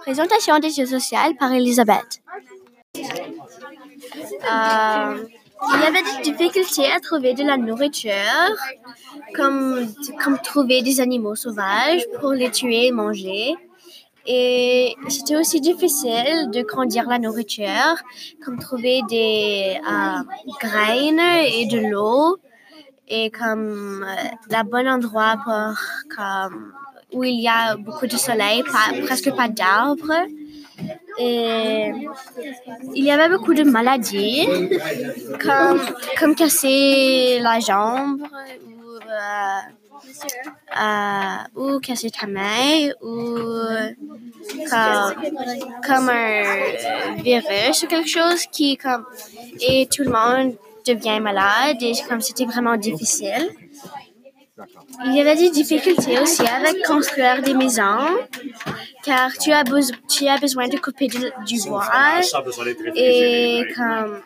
Présentation des jeux sociaux par Elisabeth. Euh, il y avait des difficultés à trouver de la nourriture, comme, comme trouver des animaux sauvages pour les tuer et manger. Et c'était aussi difficile de grandir la nourriture, comme trouver des euh, graines et de l'eau, et comme euh, la bonne endroit pour comme où il y a beaucoup de soleil, presque pas d'arbres. Et il y avait beaucoup de maladies, comme, comme casser la jambe ou, euh, euh, ou casser ta main ou comme, comme un virus ou quelque chose qui comme et tout le monde devient malade et comme c'était vraiment difficile. Il y avait des difficultés aussi avec construire des maisons, car tu as, tu as besoin de couper du bois et comme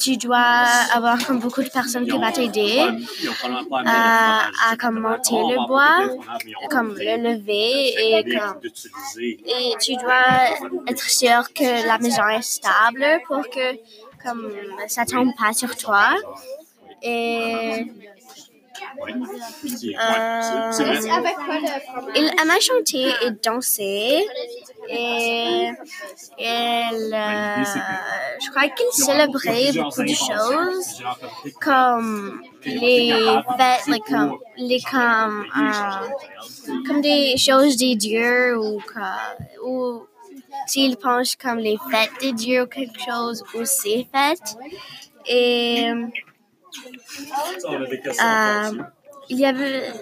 tu dois avoir comme beaucoup de personnes qui vont t'aider à, à comme monter le bois, comme le lever et comme et tu dois être sûr que la maison est stable pour que comme ça tombe pas sur toi. Et euh, il aimait chanter et danser. Et euh, je crois qu'il célébrait beaucoup de choses, comme les fêtes, comme, les, comme, euh, comme des choses des dieux ou, ou s'il pense comme les fêtes des dieux ou quelque chose ou ses fêtes. Et euh, il y avait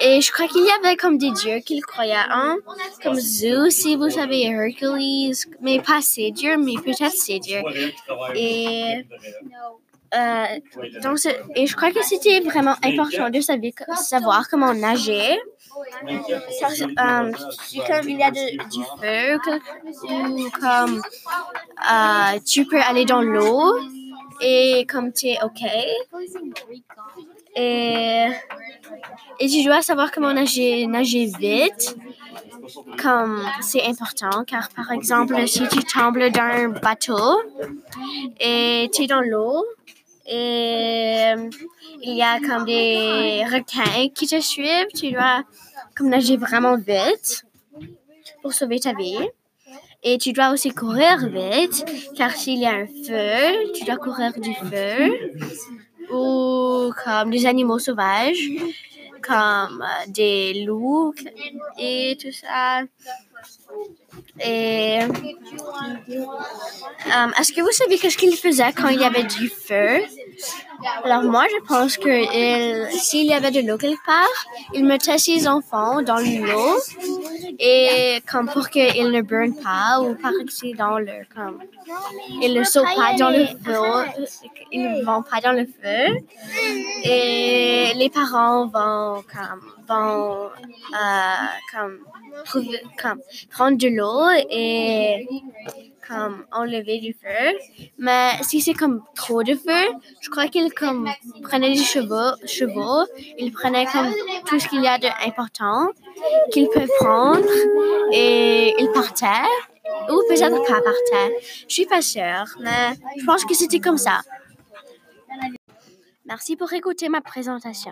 et je crois qu'il y avait comme des dieux qu'il croyait en, comme Zeus, si vous savez, Hercules, mais pas ces dieux, mais peut-être ces dieux. Et, euh, donc, et je crois que c'était vraiment important de savoir, comment nager. Euh, comme il y a du feu, ou comme euh, tu peux aller dans l'eau et comme tu es OK. Et, et tu dois savoir comment nager, nager vite. Comme c'est important, car par exemple, si tu tombes d'un bateau et tu es dans l'eau et il y a comme des requins qui te suivent, tu dois comme nager vraiment vite pour sauver ta vie. Et tu dois aussi courir vite, car s'il y a un feu, tu dois courir du feu. Ou comme des animaux sauvages, comme euh, des loups et tout ça. Et euh, est-ce que vous savez qu'est-ce qu'il faisait quand il y avait du feu? Alors moi, je pense que s'il y avait de l'eau quelque part, il mettait ses enfants dans l'eau et comme pour qu'ils ne brûlent pas ou par accident, le, comme, ils ne sautent pas dans le feu, ils ne vont pas dans le feu et les parents vont comme, vont, euh, comme prendre de l'eau et comme enlever du feu. Mais si c'est comme trop de feu, je crois qu'il comme prenait des chevaux, chevaux, il prenait comme tout ce qu'il y a d'important qu'il peut prendre et il partait. Ou peut-être pas partait. Je suis pas sûre, mais je pense que c'était comme ça. Merci pour écouter ma présentation.